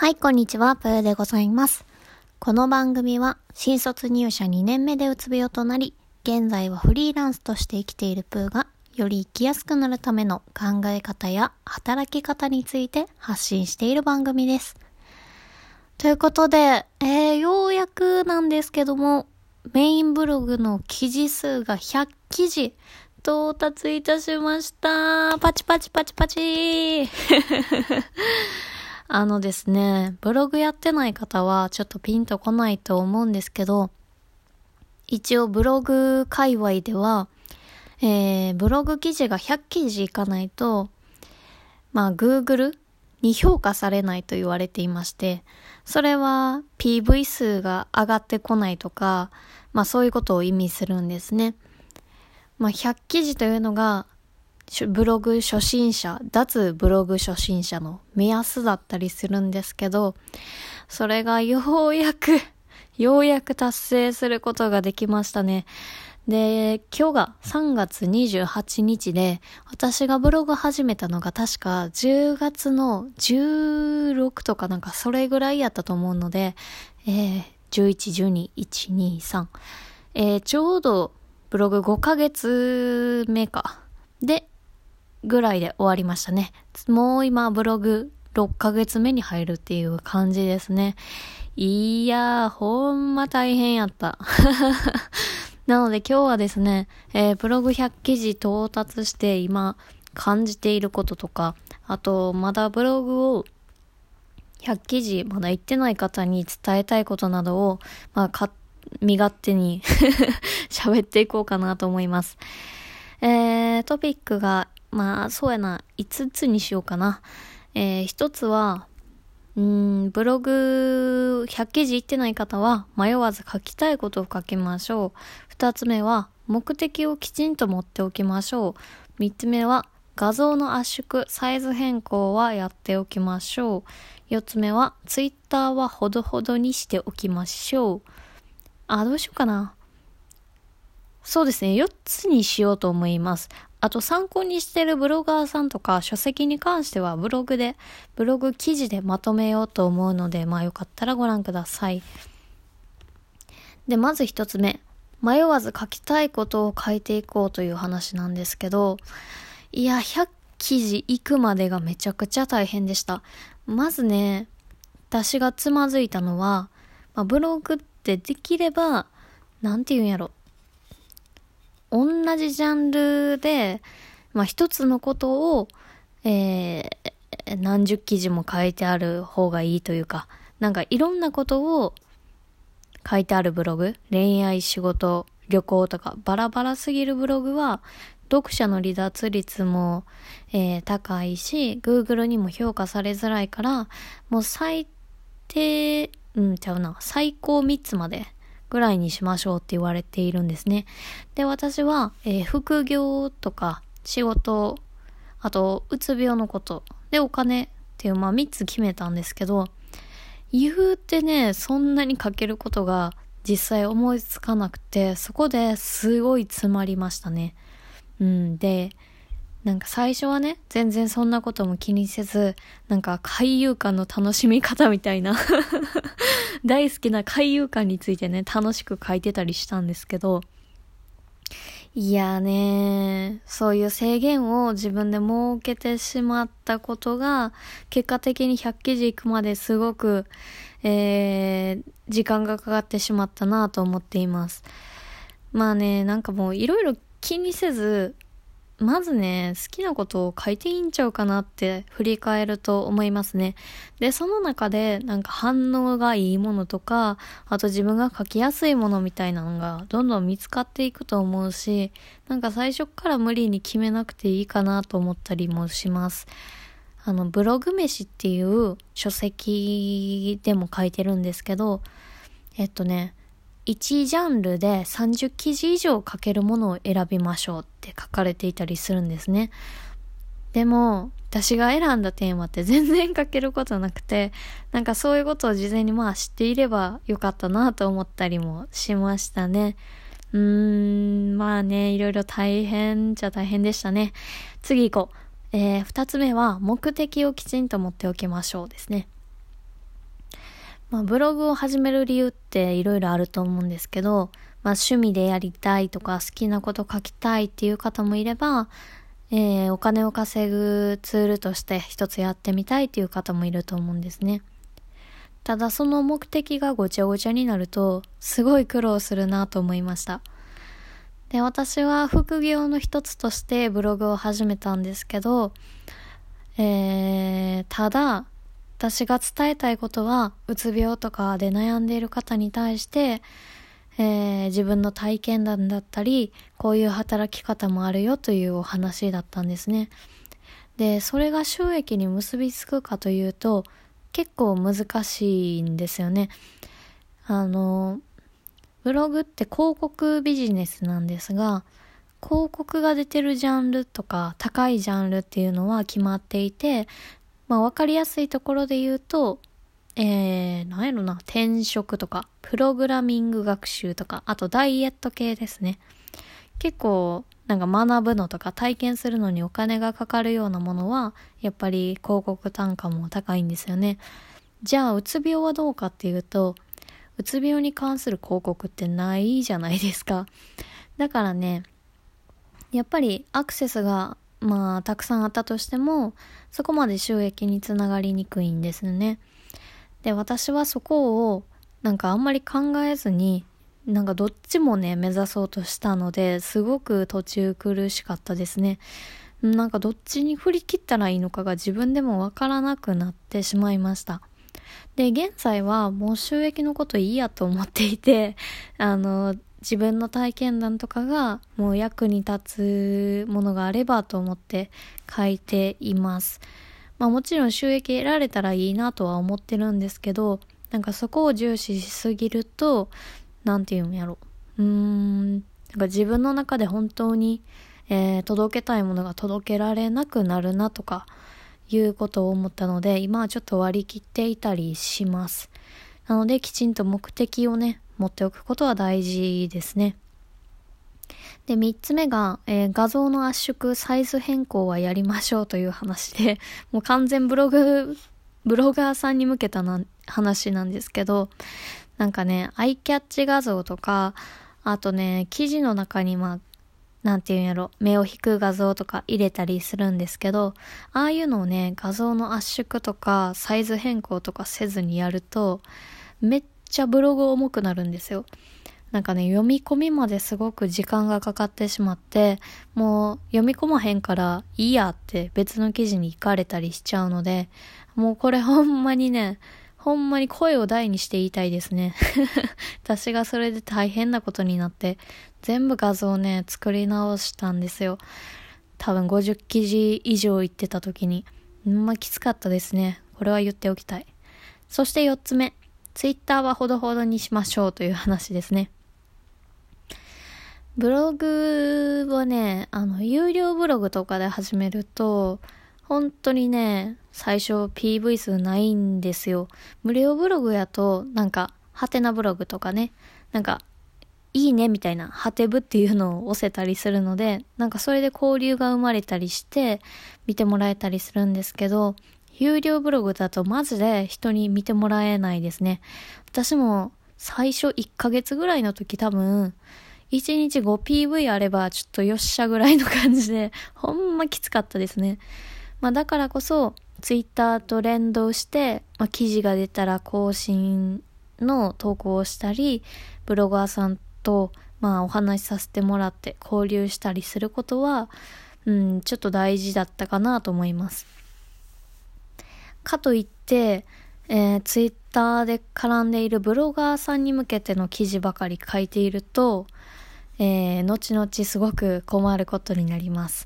はい、こんにちは、ぷーでございます。この番組は、新卒入社2年目でうつ病となり、現在はフリーランスとして生きているプーが、より生きやすくなるための考え方や働き方について発信している番組です。ということで、えー、ようやくなんですけども、メインブログの記事数が100記事到達いたしました。パチパチパチパチあのですね、ブログやってない方はちょっとピンとこないと思うんですけど、一応ブログ界隈では、えー、ブログ記事が100記事いかないと、まあ、Google に評価されないと言われていまして、それは PV 数が上がってこないとか、まあそういうことを意味するんですね。まあ100記事というのが、ブログ初心者、脱ブログ初心者の目安だったりするんですけど、それがようやく、ようやく達成することができましたね。で、今日が3月28日で、私がブログ始めたのが確か10月の16とかなんかそれぐらいやったと思うので、えー、11、12、1、2、3。えー、ちょうどブログ5ヶ月目か。で、ぐらいで終わりましたね。もう今ブログ6ヶ月目に入るっていう感じですね。いやー、ほんま大変やった。なので今日はですね、えー、ブログ100記事到達して今感じていることとか、あとまだブログを100記事まだ言ってない方に伝えたいことなどを、まあ、か、身勝手に 喋っていこうかなと思います。えー、トピックが、まあ、そうやな、5つにしようかな。えー、1つは、うん、ブログ100記事言ってない方は迷わず書きたいことを書きましょう。二つ目は目的をきちんと持っておきましょう。三つ目は画像の圧縮、サイズ変更はやっておきましょう。四つ目はツイッターはほどほどにしておきましょう。あ、どうしようかな。そうですね。4つにしようと思います。あと参考にしてるブロガーさんとか書籍に関してはブログで、ブログ記事でまとめようと思うので、まあよかったらご覧ください。で、まず一つ目。迷わず書きたいことを書いていこうという話なんですけど、いや、100記事行くまでがめちゃくちゃ大変でした。まずね、私がつまずいたのは、まあ、ブログってできれば、なんて言うんやろ。同じジャンルで、まあ、一つのことを、えー、何十記事も書いてある方がいいというか、なんかいろんなことを書いてあるブログ、恋愛、仕事、旅行とか、バラバラすぎるブログは、読者の離脱率も、えー、高いし、Google にも評価されづらいから、もう最低、うん、ちゃうな、最高3つまでぐらいにしましょうって言われているんですね。で、私は、えー、副業とか仕事、あと、うつ病のこと、で、お金っていう、まあ3つ決めたんですけど、言うてね、そんなに書けることが実際思いつかなくて、そこですごい詰まりましたね。うん、で、なんか最初はね、全然そんなことも気にせず、なんか海遊館の楽しみ方みたいな 大好きな海遊館についてね、楽しく書いてたりしたんですけど、いやね、そういう制限を自分で設けてしまったことが、結果的に100記事行くまですごく、えー、時間がかかってしまったなと思っています。まあね、なんかもういろいろ気にせず、まずね、好きなことを書いていいんちゃうかなって振り返ると思いますね。で、その中でなんか反応がいいものとか、あと自分が書きやすいものみたいなのがどんどん見つかっていくと思うし、なんか最初から無理に決めなくていいかなと思ったりもします。あの、ブログ飯っていう書籍でも書いてるんですけど、えっとね、1ジャンルで30記事以上書けるものを選びましょうって書かれていたりするんですね。でも、私が選んだテーマって全然書けることなくて、なんかそういうことを事前にまあ知っていればよかったなと思ったりもしましたね。うーん、まあね、いろいろ大変じゃ大変でしたね。次行こう。えー、二つ目は目的をきちんと持っておきましょうですね。まあ、ブログを始める理由っていろいろあると思うんですけど、まあ、趣味でやりたいとか好きなこと書きたいっていう方もいれば、えー、お金を稼ぐツールとして一つやってみたいっていう方もいると思うんですね。ただその目的がごちゃごちゃになるとすごい苦労するなと思いました。で、私は副業の一つとしてブログを始めたんですけど、えー、ただ私が伝えたいことは、うつ病とかで悩んでいる方に対して、えー、自分の体験談だったり、こういう働き方もあるよというお話だったんですね。で、それが収益に結びつくかというと、結構難しいんですよね。あの、ブログって広告ビジネスなんですが、広告が出てるジャンルとか高いジャンルっていうのは決まっていて、まあ、わかりやすいところで言うと、えー、なんやろな、転職とか、プログラミング学習とか、あとダイエット系ですね。結構、なんか学ぶのとか体験するのにお金がかかるようなものは、やっぱり広告単価も高いんですよね。じゃあ、うつ病はどうかっていうと、うつ病に関する広告ってないじゃないですか。だからね、やっぱりアクセスがまあ、たくさんあったとしても、そこまで収益につながりにくいんですね。で、私はそこを、なんかあんまり考えずに、なんかどっちもね、目指そうとしたので、すごく途中苦しかったですね。なんかどっちに振り切ったらいいのかが自分でもわからなくなってしまいました。で、現在はもう収益のこといいやと思っていて、あの、自分の体験談とかがもう役に立つものがあればと思って書いています。まあもちろん収益得られたらいいなとは思ってるんですけど、なんかそこを重視しすぎると、なんて言うんやろ。うーん、なんか自分の中で本当に、えー、届けたいものが届けられなくなるなとか、いうことを思ったので、今はちょっと割り切っていたりします。なので、きちんと目的をね、持っておくことは大事ですね。で、三つ目が、えー、画像の圧縮、サイズ変更はやりましょうという話で、もう完全ブログ、ブロガーさんに向けたな話なんですけど、なんかね、アイキャッチ画像とか、あとね、記事の中にまあ、なんていうんやろ、目を引く画像とか入れたりするんですけど、ああいうのをね、画像の圧縮とかサイズ変更とかせずにやると、めっちゃブログ重くなるんですよ。なんかね、読み込みまですごく時間がかかってしまって、もう読み込まへんからいいやって別の記事に行かれたりしちゃうので、もうこれほんまにね、ほんまに声を大にして言いたいですね。私がそれで大変なことになって、全部画像をね、作り直したんですよ。多分50記事以上言ってた時に。まきつかったですね。これは言っておきたい。そして4つ目。ツイッターはほどほどにしましょうという話ですね。ブログはね、あの、有料ブログとかで始めると、本当にね、最初 PV 数ないんですよ。無料ブログやと、なんか、ハテナブログとかね、なんか、いいねみたいな、ハテブっていうのを押せたりするので、なんかそれで交流が生まれたりして、見てもらえたりするんですけど、有料ブログだとマジで人に見てもらえないですね。私も最初1ヶ月ぐらいの時多分、1日 5PV あればちょっとよっしゃぐらいの感じで、ほんまきつかったですね。まあだからこそ、ツイッターと連動して、まあ、記事が出たら更新の投稿をしたり、ブロガーさんと、まあお話しさせてもらって交流したりすることは、うん、ちょっと大事だったかなと思います。かといって、えー、ツイッターで絡んでいるブロガーさんに向けての記事ばかり書いていると、えー、後々すごく困ることになります。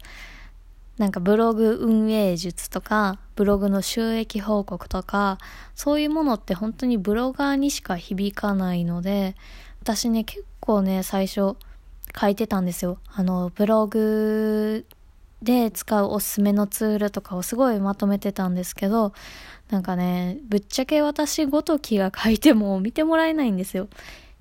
なんかブログ運営術とか、ブログの収益報告とか、そういうものって本当にブロガーにしか響かないので、私ね、結構ね、最初書いてたんですよ。あの、ブログで使うおすすめのツールとかをすごいまとめてたんですけど、なんかね、ぶっちゃけ私ごときが書いても見てもらえないんですよ。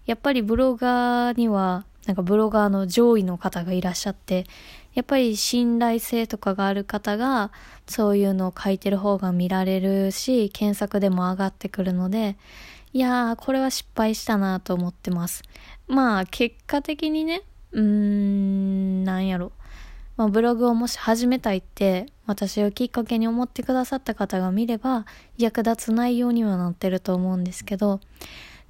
やっぱりブロガーには、なんかブロガーの上位の方がいらっしゃって、やっぱり信頼性とかがある方が、そういうのを書いてる方が見られるし、検索でも上がってくるので、いやー、これは失敗したなと思ってます。まあ、結果的にね、うーん、なんやろ。まあ、ブログをもし始めたいって、私をきっかけに思ってくださった方が見れば、役立つ内容にはなってると思うんですけど、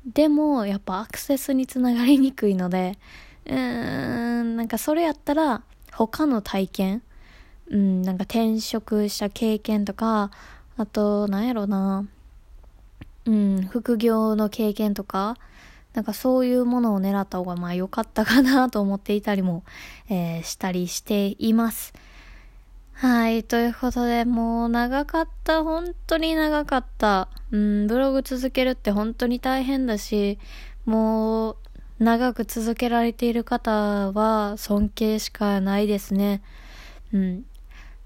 でも、やっぱアクセスにつながりにくいので、うーん、なんかそれやったら、他の体験、うん、なんか転職した経験とか、あと、なんやろな、うん、副業の経験とか、なんかそういうものを狙った方がまあ良かったかなと思っていたりも、えー、したりしています。はい。ということで、もう長かった。本当に長かった。うん、ブログ続けるって本当に大変だし、もう長く続けられている方は尊敬しかないですね。うん。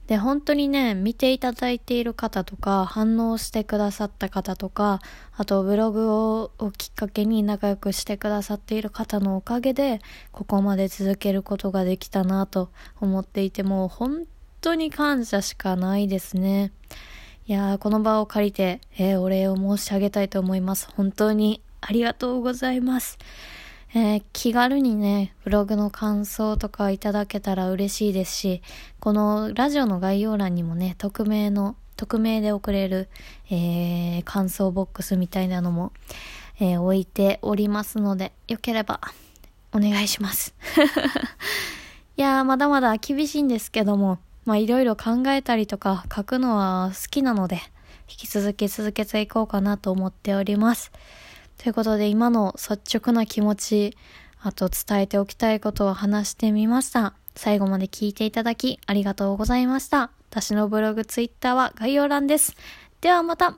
で、本当にね、見ていただいている方とか、反応してくださった方とか、あとブログをきっかけに仲良くしてくださっている方のおかげで、ここまで続けることができたなと思っていて、もう本当に感謝しかないですね。いやー、この場を借りて、えー、お礼を申し上げたいと思います。本当にありがとうございます。えー、気軽にね、ブログの感想とかいただけたら嬉しいですし、このラジオの概要欄にもね、匿名の、匿名で送れる、えー、感想ボックスみたいなのも、えー、置いておりますので、よければ、お願いします。いやー、まだまだ厳しいんですけども、まあいろいろ考えたりとか書くのは好きなので、引き続き続けていこうかなと思っております。ということで今の率直な気持ち、あと伝えておきたいことを話してみました。最後まで聞いていただきありがとうございました。私のブログ、ツイッターは概要欄です。ではまた